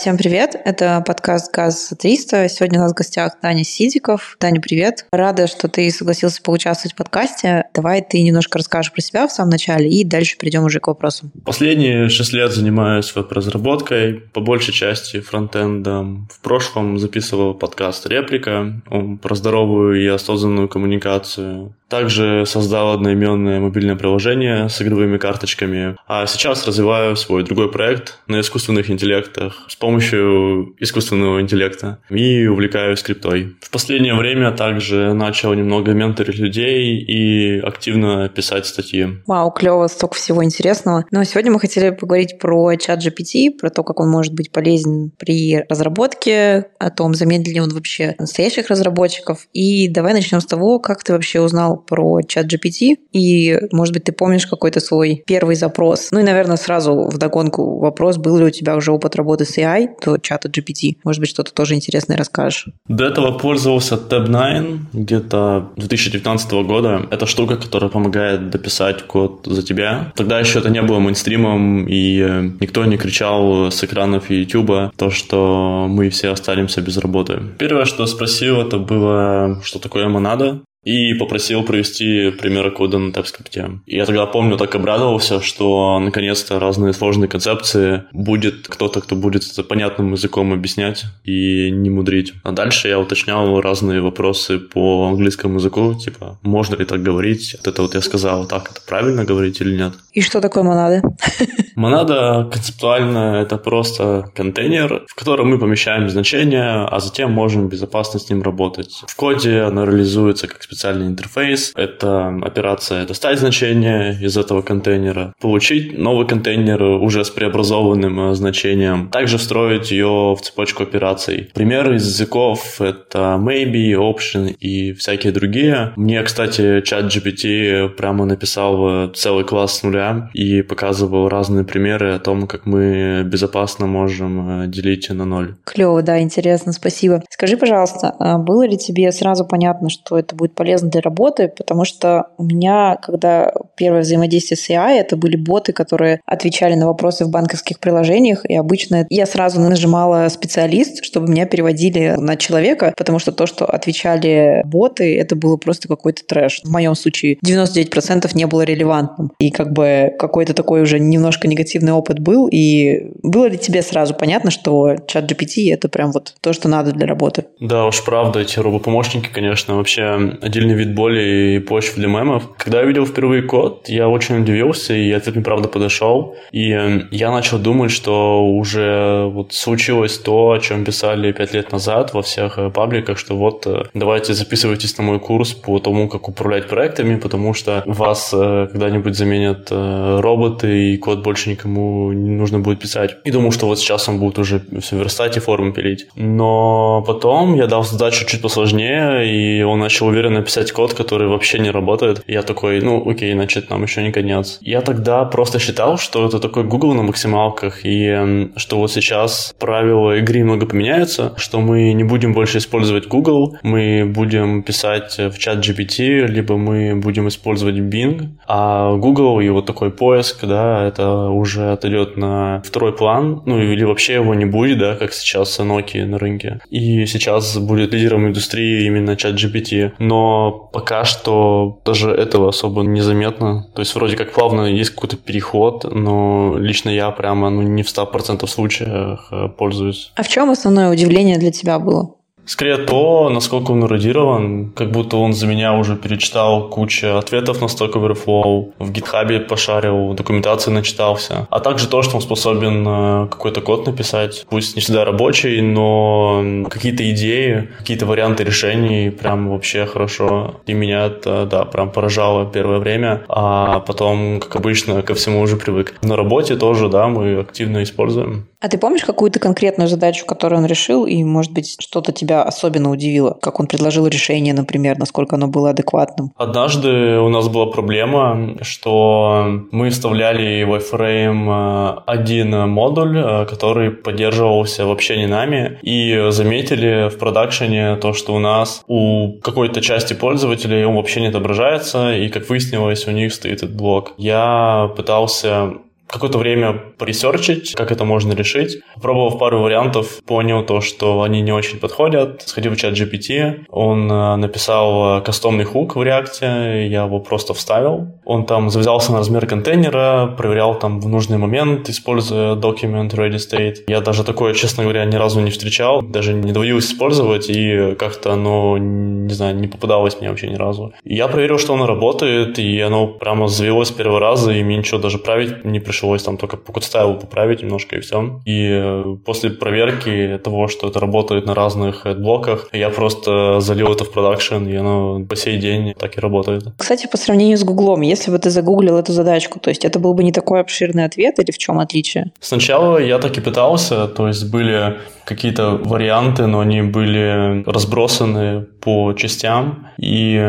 Всем привет, это подкаст «ГАЗ-300». Сегодня у нас в гостях Таня Сидиков. Таня, привет. Рада, что ты согласился поучаствовать в подкасте. Давай ты немножко расскажешь про себя в самом начале и дальше перейдем уже к вопросам. Последние шесть лет занимаюсь веб-разработкой, по большей части фронтендом. В прошлом записывал подкаст «Реплика» про здоровую и осознанную коммуникацию. Также создал одноименное мобильное приложение с игровыми карточками. А сейчас развиваю свой другой проект на искусственных интеллектах с помощью искусственного интеллекта и увлекаюсь криптой. В последнее время также начал немного менторить людей и активно писать статьи. Вау, клево, столько всего интересного. Но сегодня мы хотели поговорить про чат GPT, про то, как он может быть полезен при разработке, о том, замедлит ли он вообще настоящих разработчиков. И давай начнем с того, как ты вообще узнал про чат GPT, и, может быть, ты помнишь какой-то свой первый запрос. Ну и, наверное, сразу в догонку вопрос, был ли у тебя уже опыт работы с AI до чата GPT. Может быть, что-то тоже интересное расскажешь. До этого пользовался Tab9 где-то 2019 года. Это штука, которая помогает дописать код за тебя. Тогда еще это не было мейнстримом, и э, никто не кричал с экранов YouTube то, что мы все останемся без работы. Первое, что спросил, это было, что такое монада и попросил провести примеры кода на TypeScript. И я тогда помню, так обрадовался, что наконец-то разные сложные концепции будет кто-то, кто будет это понятным языком объяснять и не мудрить. А дальше я уточнял разные вопросы по английскому языку, типа, можно ли так говорить? Вот это вот я сказал, так это правильно говорить или нет. И что такое монада? Монада концептуально это просто контейнер, в котором мы помещаем значения, а затем можем безопасно с ним работать. В коде оно реализуется как специальный интерфейс. Это операция достать значение из этого контейнера, получить новый контейнер уже с преобразованным э, значением, также встроить ее в цепочку операций. Примеры из языков — это maybe, option и всякие другие. Мне, кстати, чат GPT прямо написал э, целый класс с нуля и показывал разные примеры о том, как мы безопасно можем э, делить на ноль. Клево, да, интересно, спасибо. Скажи, пожалуйста, а было ли тебе сразу понятно, что это будет полезно для работы, потому что у меня, когда первое взаимодействие с AI, это были боты, которые отвечали на вопросы в банковских приложениях, и обычно я сразу нажимала специалист, чтобы меня переводили на человека, потому что то, что отвечали боты, это было просто какой-то трэш. В моем случае 99% не было релевантным. И как бы какой-то такой уже немножко негативный опыт был. И было ли тебе сразу понятно, что чат GPT — это прям вот то, что надо для работы? Да уж, правда, эти робопомощники, конечно, вообще отдельный вид боли и почв для мемов. Когда я видел впервые код, я очень удивился, и ответ мне правда подошел. И э, я начал думать, что уже вот случилось то, о чем писали пять лет назад во всех э, пабликах, что вот э, давайте записывайтесь на мой курс по тому, как управлять проектами, потому что вас когда-нибудь заменят роботы, и код больше никому не нужно будет писать. И думал, что вот сейчас он будет уже все верстать и формы пилить. Но потом я дал задачу чуть посложнее, и он начал уверенно написать код, который вообще не работает. Я такой, ну окей, значит, нам еще не конец. Я тогда просто считал, что это такой Google на максималках, и что вот сейчас правила игры немного поменяются, что мы не будем больше использовать Google, мы будем писать в чат GPT, либо мы будем использовать Bing, а Google и вот такой поиск, да, это уже отойдет на второй план, ну или вообще его не будет, да, как сейчас Nokia на рынке. И сейчас будет лидером индустрии именно чат GPT. Но пока что даже этого особо незаметно. То есть вроде как плавно есть какой-то переход, но лично я прямо ну, не в 100% случаях э, пользуюсь. А в чем основное удивление для тебя было? Скорее то, насколько он эрудирован, как будто он за меня уже перечитал кучу ответов на Stack Overflow, в гитхабе пошарил, документации начитался. А также то, что он способен э, какой-то код написать, пусть не всегда рабочий, но какие-то идеи, какие-то варианты решений прям вообще хорошо. И меня это, да, прям поражало первое время, а потом, как обычно, ко всему уже привык. На работе тоже, да, мы активно используем. А ты помнишь какую-то конкретную задачу, которую он решил, и, может быть, что-то тебя особенно удивило? Как он предложил решение, например, насколько оно было адекватным? Однажды у нас была проблема, что мы вставляли в iFrame э, один модуль, э, который поддерживался вообще не нами, и заметили в продакшене то, что у нас у какой-то части пользователей он вообще не отображается, и, как выяснилось, у них стоит этот блок. Я пытался какое-то время поресерчить, как это можно решить. Попробовав пару вариантов, понял то, что они не очень подходят. Сходил в чат GPT, он э, написал э, кастомный хук в реакте, я его просто вставил. Он там завязался на размер контейнера, проверял там в нужный момент, используя document ready state. Я даже такое, честно говоря, ни разу не встречал, даже не доводилось использовать, и как-то оно, не знаю, не попадалось мне вообще ни разу. Я проверил, что оно работает, и оно прямо завелось с первого раза, и мне ничего даже править не пришлось, там только по стайлу поправить немножко и все. И э, после проверки того, что это работает на разных блоках, я просто залил это в продакшн, и оно по сей день так и работает. Кстати, по сравнению с Гуглом, если бы ты загуглил эту задачку, то есть это был бы не такой обширный ответ или в чем отличие? Сначала я так и пытался, то есть были какие-то варианты, но они были разбросаны по частям, и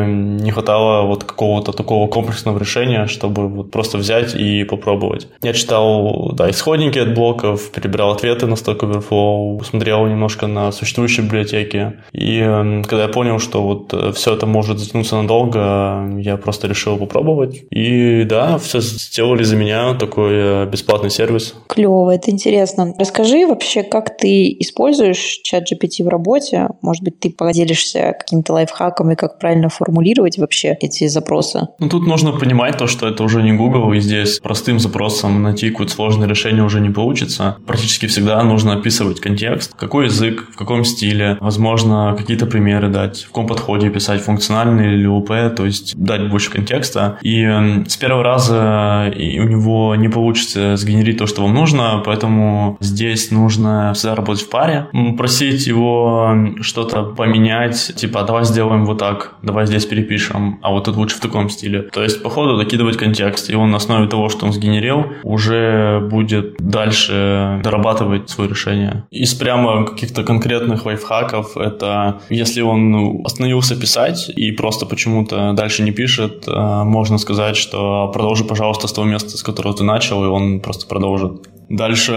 не хватало вот какого-то такого комплексного решения, чтобы вот просто взять и попробовать. Я читал, да, исходники от блоков, перебирал ответы на Stack Overflow, смотрел немножко на существующие библиотеки, и когда я понял, что вот э, все это может затянуться надолго, я просто решил попробовать, и да, все сделали за меня такой э, бесплатный сервис. Клево, это интересно. Расскажи вообще, как ты используешь чат GPT в работе? Может быть, ты поделишься какими-то лайфхаками, как правильно формулировать вообще эти запросы? Ну, тут нужно понимать то, что это уже не Google, и здесь простым запросом найти какое-то сложное решение уже не получится. Практически всегда нужно описывать контекст, какой язык, в каком стиле, возможно, какие-то примеры дать, в каком подходе писать, функциональный или УП, то есть дать больше контекста. И с первого раза у него не получится сгенерить то, что вам нужно, поэтому здесь нужно всегда работать в паре, просить его что-то поменять, типа, давай сделаем вот так, давай здесь перепишем, а вот тут лучше в таком стиле. То есть, по ходу докидывать контекст, и он на основе того, что он сгенерил, уже будет дальше дорабатывать свое решение. Из прямо каких-то конкретных лайфхаков это если он остановился писать и просто почему-то дальше не пишет, э, можно сказать, что продолжи, пожалуйста, с того места, с которого ты начал, и он просто продолжит. Дальше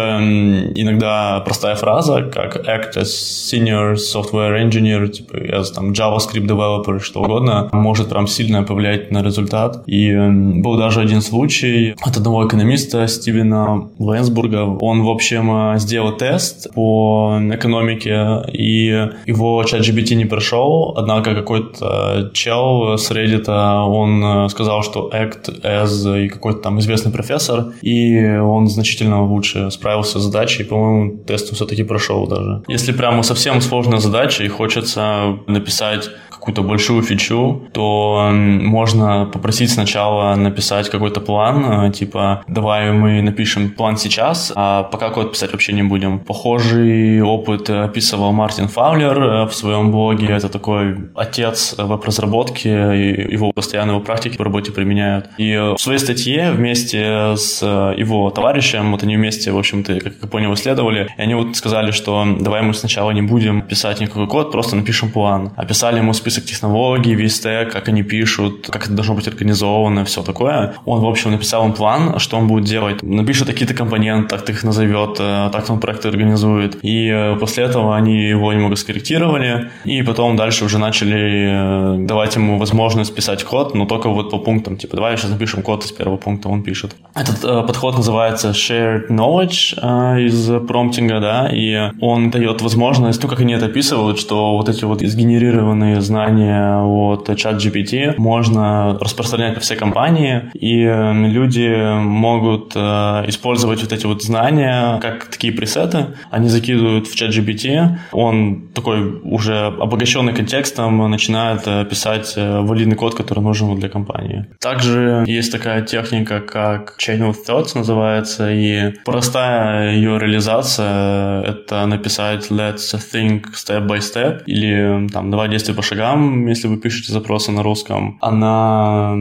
иногда простая фраза, как act as senior software engineer, типа as там JavaScript developer, что угодно, может прям сильно повлиять на результат. И был даже один случай от одного экономиста Стивена Лэнсбурга. Он, в общем, сделал тест по экономике, и его чат GPT не прошел, однако какой-то чел с Reddit, он сказал, что act as и какой-то там известный профессор, и он значительно лучше лучше справился с задачей, по-моему, тест все-таки прошел даже. Если прямо совсем сложная задача и хочется написать какую-то большую фичу, то можно попросить сначала написать какой-то план, э, типа давай мы напишем план сейчас, а пока код писать вообще не будем. Похожий опыт описывал Мартин Фаулер э, в своем блоге. Это такой отец веб-разработки, его постоянно его практики в работе применяют. И в своей статье вместе с его товарищем, вот они вместе, в общем-то, как я понял, исследовали, и они вот сказали, что давай мы сначала не будем писать никакой код, просто напишем план. Описали ему список список технологий, весь стек, как они пишут, как это должно быть организовано, все такое. Он, в общем, написал им план, что он будет делать. Напишет какие-то компоненты, так их назовет, э, так он проект организует. И э, после этого они его немного скорректировали, и потом дальше уже начали э, давать ему возможность писать код, но только вот по пунктам. Типа, давай сейчас напишем код из первого пункта, он пишет. Этот подход называется Shared Knowledge из промптинга, да, и он дает возможность, ну, как они это описывают, что вот эти вот сгенерированные знания знания от ChatGPT можно распространять по всей компании, и эм, люди могут э, использовать вот эти вот знания как такие пресеты. Они закидывают в ChatGPT, он такой уже обогащенный контекстом начинает э, писать э, валидный код, который нужен для компании. Также есть такая техника, как Chain of Thoughts называется, и простая ее реализация — это написать let's think step by step, или там давай действия по шагам, Telegram, если вы пишете запросы на русском, она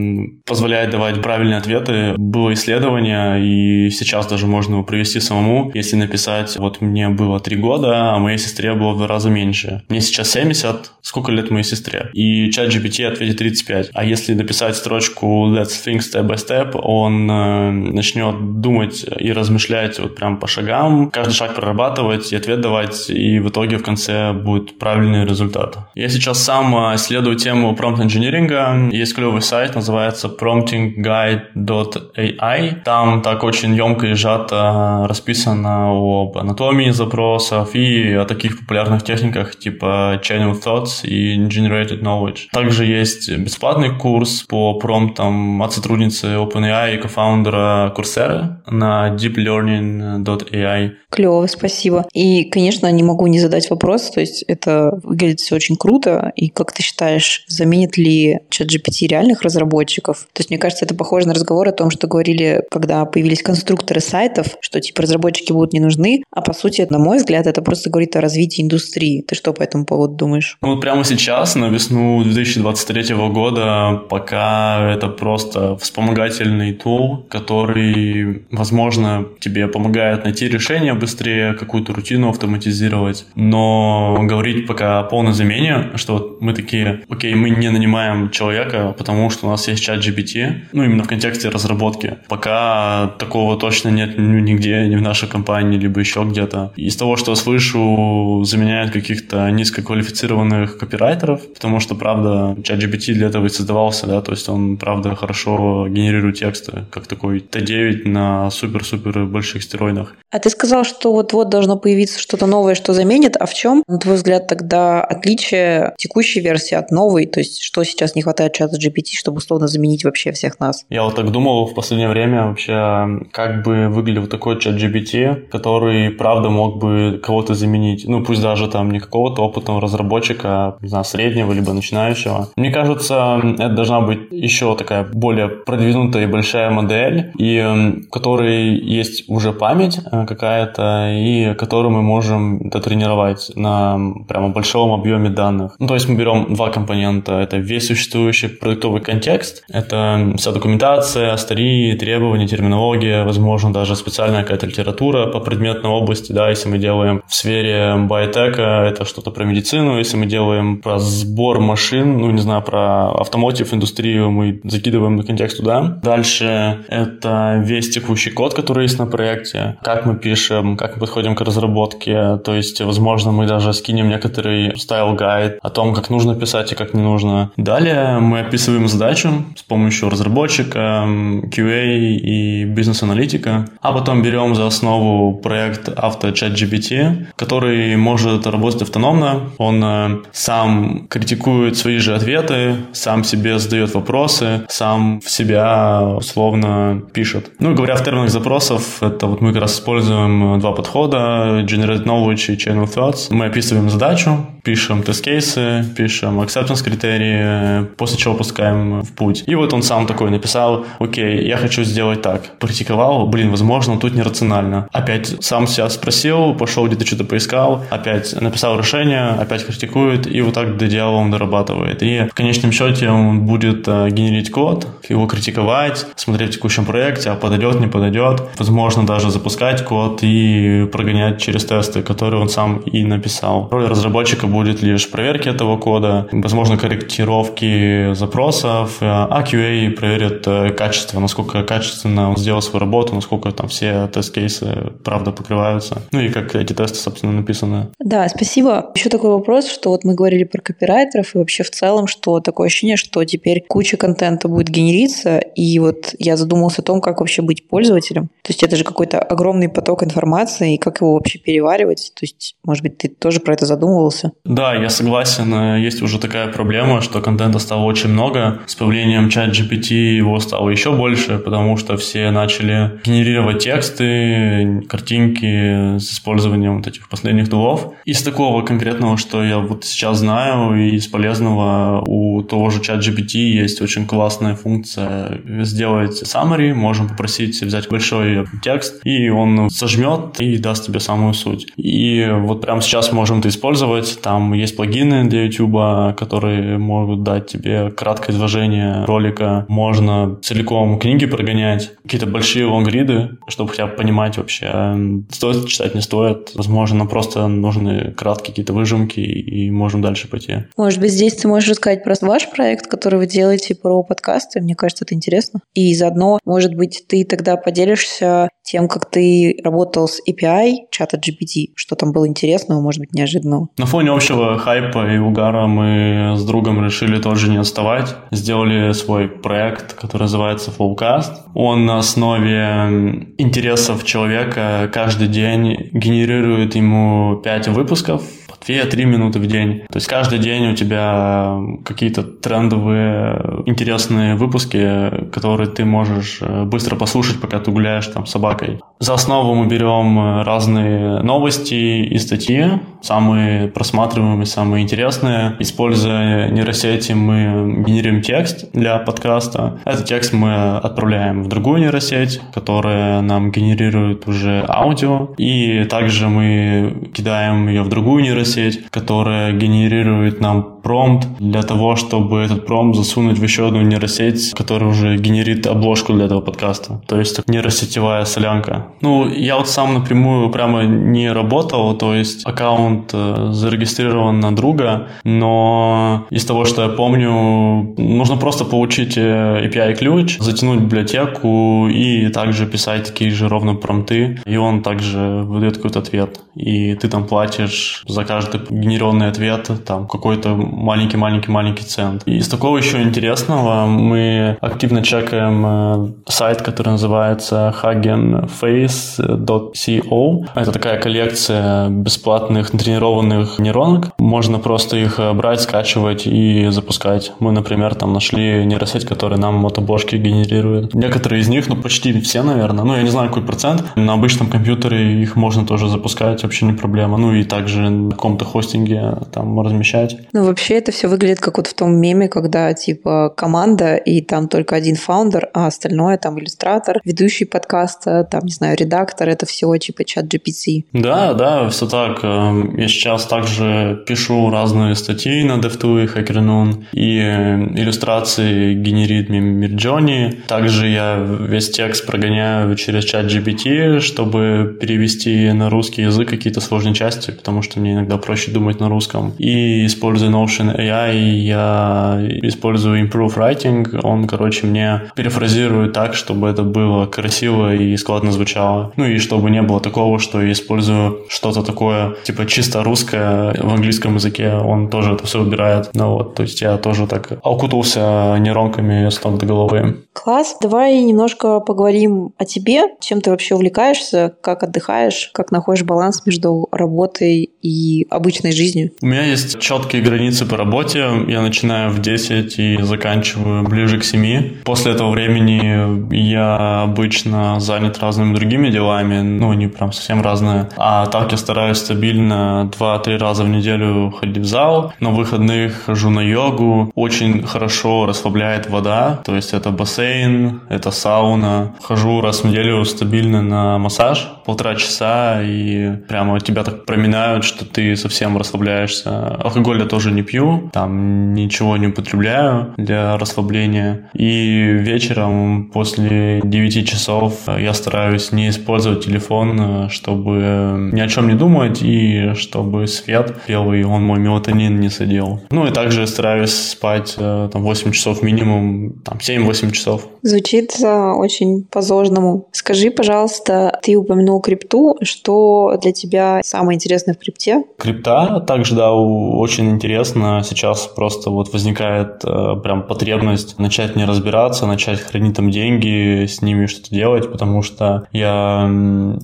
позволяет давать правильные ответы. Было исследование, и сейчас даже можно его провести самому, если написать, вот мне было 3 года, а моей сестре было в два раза меньше. Мне сейчас 70, сколько лет моей сестре? И чат GPT ответит 35. А если написать строчку Let's think step by step, он э, начнет думать и размышлять вот прям по шагам, каждый шаг прорабатывать и ответ давать, и в итоге в конце будет правильный результат. Я сейчас сам сам исследую тему промпт-инжиниринга. Есть клевый сайт, называется promptingguide.ai. Там так очень емко и сжато расписано об анатомии запросов и о таких популярных техниках типа Chain of Thoughts и Generated Knowledge. Также есть бесплатный курс по промптам от сотрудницы OpenAI и кофаундера Coursera на deeplearning.ai. Клево, спасибо. И, конечно, не могу не задать вопрос, то есть это выглядит все очень круто, и как ты считаешь, заменит ли ChatGPT реальных разработчиков? То есть, мне кажется, это похоже на разговор о том, что говорили, когда появились конструкторы сайтов, что типа разработчики будут не нужны, а по сути, на мой взгляд, это просто говорит о развитии индустрии. Ты что по этому поводу думаешь? Ну, вот прямо сейчас, на весну 2023 года, пока это просто вспомогательный тул, который, возможно, тебе помогает найти решение быстрее, какую-то рутину автоматизировать, но говорить пока о полной замене, что вот такие, окей, мы не нанимаем человека, потому что у нас есть чат GPT, ну, именно в контексте разработки. Пока такого точно нет нигде, ни в нашей компании, либо еще где-то. Из того, что я слышу, заменяют каких-то низкоквалифицированных копирайтеров, потому что, правда, чат GPT для этого и создавался, да, то есть он, правда, хорошо генерирует тексты, как такой Т9 на супер-супер больших стероидах. А ты сказал, что вот-вот должно появиться что-то новое, что заменит. А в чем, на твой взгляд, тогда отличие текущей версии от новой? То есть, что сейчас не хватает чата GPT, чтобы условно заменить вообще всех нас? Я вот так думал в последнее время вообще, как бы выглядел такой чат GPT, который, правда, мог бы кого-то заменить. Ну, пусть даже там не какого-то опытного разработчика, не знаю, среднего либо начинающего. Мне кажется, это должна быть еще такая более продвинутая и большая модель, и которой есть уже память, э, какая-то, и которую мы можем дотренировать на прямо большом объеме данных. Ну, то есть мы берем два компонента. Это весь существующий продуктовый контекст, это вся документация, stories, требования, терминология, возможно, даже специальная какая-то литература по предметной области, да, если мы делаем в сфере биотеха, это что-то про медицину, если мы делаем про сбор машин, ну, не знаю, про automotive индустрию, мы закидываем на контекст туда. Дальше это весь текущий код, который есть на проекте, как мы пишем, как мы подходим к разработке. То есть, возможно, мы даже скинем некоторый style guide о том, как нужно писать и как не нужно. Далее мы описываем задачу с помощью разработчика, QA и бизнес-аналитика. А потом берем за основу проект AutoChatGPT, который может работать автономно. Он э, сам критикует свои же ответы, сам себе задает вопросы, сам в себя условно пишет. Ну, говоря в терминах запросов, это вот мы как раз используем используем два подхода, Generate Knowledge и Chain of Thoughts. Мы описываем задачу, пишем тест-кейсы, пишем acceptance критерии, после чего пускаем в путь. И вот он сам такой написал, окей, я хочу сделать так. Практиковал, блин, возможно, тут нерационально. Опять сам себя спросил, пошел где-то что-то поискал, опять написал решение, опять критикует, и вот так до дела он дорабатывает. И в конечном счете он будет э, генерить код, его критиковать, смотреть в текущем проекте, а подойдет, не подойдет. Возможно, даже запускать код и прогонять через тесты, которые он сам и написал. Роль разработчика будет лишь проверки этого кода, возможно, корректировки запросов, а QA проверит э, качество, насколько качественно он сделал свою работу, насколько там все тест-кейсы правда покрываются. Ну и как эти тесты, собственно, написаны. Да, спасибо. Еще такой вопрос, что вот мы говорили про копирайтеров и вообще в целом, что такое ощущение, что теперь куча контента будет генериться, и вот я задумался о том, как вообще быть пользователем. То есть это же какой-то огромный поток информации, и как его вообще переваривать. То есть, может быть, ты тоже про это задумывался? Да, я согласен. Есть уже такая проблема, что контента стало очень много. С появлением чат GPT его стало еще больше, потому что все начали генерировать тексты, картинки с использованием вот этих последних тулов. Из такого конкретного, что я вот сейчас знаю, и из полезного у того же чат GPT есть очень классная функция сделать summary. Можем попросить взять большой текст, и он сожмет и даст тебе самую суть. И вот прямо сейчас можем это использовать. Там есть плагины для YouTube, которые могут дать тебе краткое изложение ролика. Можно целиком книги прогонять, какие-то большие лонгриды, чтобы хотя бы понимать вообще, стоит читать, не стоит. Возможно, нам просто нужны краткие какие-то выжимки, и можем дальше пойти. Может быть, здесь ты можешь рассказать про ваш проект, который вы делаете про подкасты. Мне кажется, это интересно. И заодно, может быть, ты тогда поделишься тем, как ты работал с API чата GPT? Что там было интересного, может быть, неожиданного? На фоне общего хайпа и угара мы с другом решили тоже не отставать. Сделали свой проект, который называется Flowcast. Он на основе интересов человека каждый день генерирует ему 5 выпусков 2-3 минуты в день. То есть каждый день у тебя какие-то трендовые, интересные выпуски, которые ты можешь э, быстро послушать, пока ты гуляешь там с собакой. За основу мы берем э, разные новости и статьи, самые просматриваемые, самые интересные. Используя нейросети, мы генерируем текст для подкаста. Этот текст мы отправляем в другую нейросеть, которая нам генерирует уже аудио. И также мы кидаем ее в другую нейросеть, нейросеть, которая генерирует нам промпт для того, чтобы этот промпт засунуть в еще одну нейросеть, которая уже генерит обложку для этого подкаста. То есть нейросетевая солянка. Ну, я вот сам напрямую прямо не работал, то есть аккаунт э, зарегистрирован на друга, но из того, что я помню, нужно просто получить э, API-ключ, затянуть библиотеку и также писать такие же ровно промпты, и он также выдает какой-то ответ. И ты там платишь за каждый генерированный ответ там какой-то маленький-маленький-маленький цент. И из такого еще интересного мы активно чекаем э, сайт, который называется hagenface.co. Это такая коллекция бесплатных тренированных нейронок. Можно просто их брать, скачивать и запускать. Мы, например, там нашли нейросеть, которая нам мотобложки генерирует. Некоторые из них, ну почти все, наверное, ну я не знаю какой процент, на обычном компьютере их можно тоже запускать, вообще не проблема. Ну и также на каком-то хостинге там размещать. Ну вообще вообще это все выглядит как вот в том меме, когда типа команда и там только один фаундер, а остальное там иллюстратор, ведущий подкаста, там, не знаю, редактор, это все типа чат GPT. Да, да, все так. Эм, я сейчас также пишу разные статьи на DevTool HackerNoon, и э, иллюстрации генерит Midjourney. Также я весь текст прогоняю через чат GPT, чтобы перевести на русский язык какие-то сложные части, потому что мне иногда проще думать на русском. И используя Notion Notion AI я использую Improve Writing. Он, короче, мне перефразирует так, чтобы это было красиво и складно звучало. Ну и чтобы не было такого, что я использую что-то такое, типа чисто русское в английском языке. Он тоже это все убирает. Ну вот, то есть я тоже так окутался нейронками с ног до головы. Класс. Давай немножко поговорим о тебе. Чем ты вообще увлекаешься? Как отдыхаешь? Как находишь баланс между работой и обычной жизнью? У меня есть четкие границы границы по работе. Я начинаю в 10 и заканчиваю ближе к 7. После этого времени я обычно занят разными другими делами, ну, не прям совсем разные. А так я стараюсь стабильно 2-3 раза в неделю ходить в зал. На выходных хожу на йогу. Очень хорошо расслабляет вода, то есть это бассейн, это сауна. Хожу раз в неделю стабильно на массаж, полтора часа, и прямо тебя так проминают, что ты совсем расслабляешься. Алкоголь я тоже не пью пью, там ничего не употребляю для расслабления. И вечером после 9 часов я стараюсь не использовать телефон, чтобы ни о чем не думать и чтобы свет белый, он мой мелатонин не садил. Ну и также стараюсь спать э, там 8 часов минимум, там 7-8 часов. Звучит э, очень по-зожному. Скажи, пожалуйста, ты упомянул крипту, что для тебя самое интересное в крипте? Крипта также, да, очень интересно Соответственно, сейчас просто вот возникает э, прям потребность начать не разбираться, начать хранить там деньги, с ними что-то делать, потому что я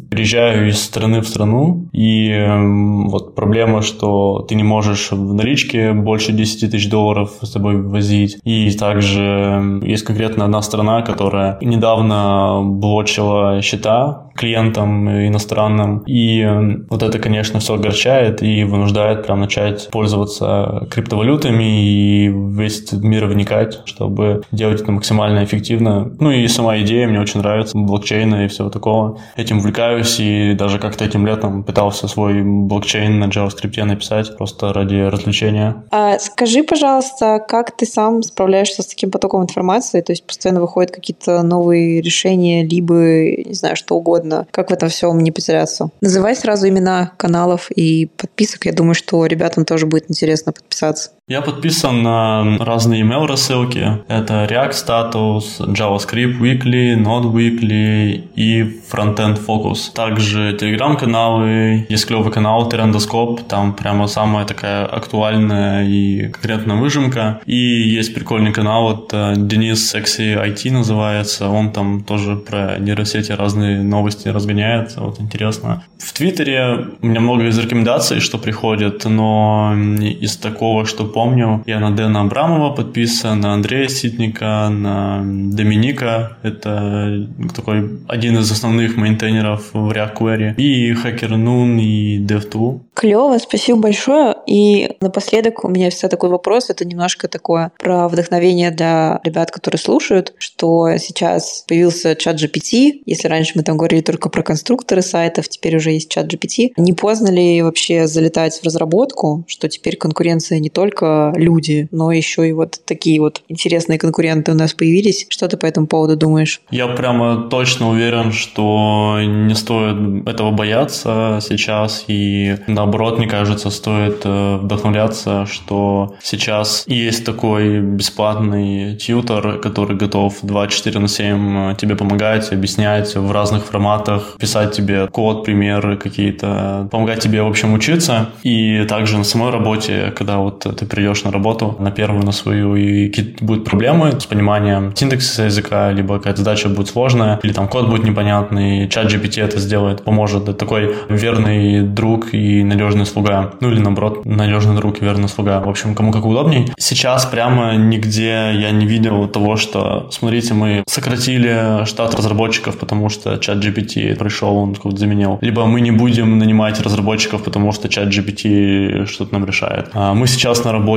приезжаю из страны в страну, и э, вот проблема, что ты не можешь в наличке больше 10 тысяч долларов с собой возить. И также есть конкретно одна страна, которая недавно блочила счета клиентам иностранным. И вот это, конечно, все огорчает и вынуждает прям начать пользоваться криптовалютами и весь этот мир вникать, чтобы делать это максимально эффективно. Ну и сама идея мне очень нравится, блокчейна и всего такого. Этим увлекаюсь и даже как-то этим летом пытался свой блокчейн на JavaScript написать просто ради развлечения. А скажи, пожалуйста, как ты сам справляешься с таким потоком информации? То есть постоянно выходят какие-то новые решения, либо, не знаю, что угодно. Как в этом всем не потеряться? Называй сразу имена каналов и подписок. Я думаю, что ребятам тоже будет интересно подписаться подписаться. Я подписан на разные email рассылки. Это React Status, JavaScript Weekly, Node Weekly и Frontend Focus. Также телеграм-каналы, есть клевый канал Трендоскоп, там прямо самая такая актуальная и конкретная выжимка. И есть прикольный канал, вот э, Денис Sexy IT называется, он там тоже про нейросети разные новости разгоняет, вот интересно. В Твиттере у меня много из рекомендаций, что приходят, но из такого, что помню, я на Дэна Абрамова подписан, на Андрея Ситника, на Доминика, это такой один из основных мейнтейнеров в React Query, и HackerNoon, и DevTool. Клево, спасибо большое. И напоследок у меня всегда такой вопрос, это немножко такое про вдохновение для ребят, которые слушают, что сейчас появился чат GPT, если раньше мы там говорили только про конструкторы сайтов, теперь уже есть чат GPT. Не поздно ли вообще залетать в разработку, что теперь конкуренция не только люди, но еще и вот такие вот интересные конкуренты у нас появились. Что ты по этому поводу думаешь? Я прямо точно уверен, что не стоит этого бояться сейчас, и наоборот, мне кажется, стоит э, вдохновляться, что сейчас есть такой бесплатный тьютер, который готов 24 на 7 э, тебе помогать, объяснять в разных форматах, писать тебе код, примеры какие-то, помогать тебе, в общем, учиться. И также на самой работе, когда вот ты придешь на работу, на первую, на свою, и какие-то будут проблемы с пониманием синтаксиса языка, либо какая-то задача будет сложная, или там код будет непонятный, чат GPT это сделает, поможет. Это такой верный друг и надежный слуга. Ну или наоборот, надежный друг и верный слуга. В общем, кому как удобней. Сейчас прямо нигде я не видел того, что, смотрите, мы сократили штат разработчиков, потому что чат GPT пришел, он заменил. Либо мы не будем нанимать разработчиков, потому что чат GPT что-то нам решает. А мы сейчас на работе,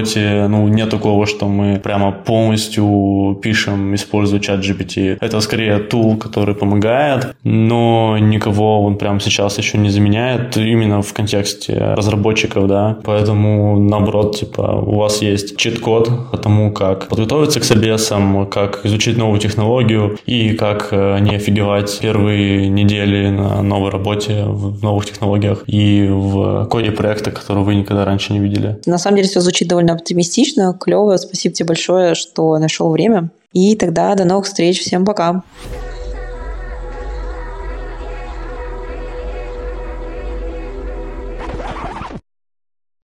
ну, нет такого, что мы прямо полностью пишем, используя чат GPT. Это скорее тул, который помогает, но никого он прямо сейчас еще не заменяет именно в контексте разработчиков, да. Поэтому, наоборот, типа, у вас есть чит-код по тому, как подготовиться к собесам, как изучить новую технологию и как э, не офигевать первые недели на новой работе в новых технологиях и в коде проекта, который вы никогда раньше не видели. На самом деле все звучит довольно оптимистично, клево. Спасибо тебе большое, что нашел время. И тогда до новых встреч. Всем пока.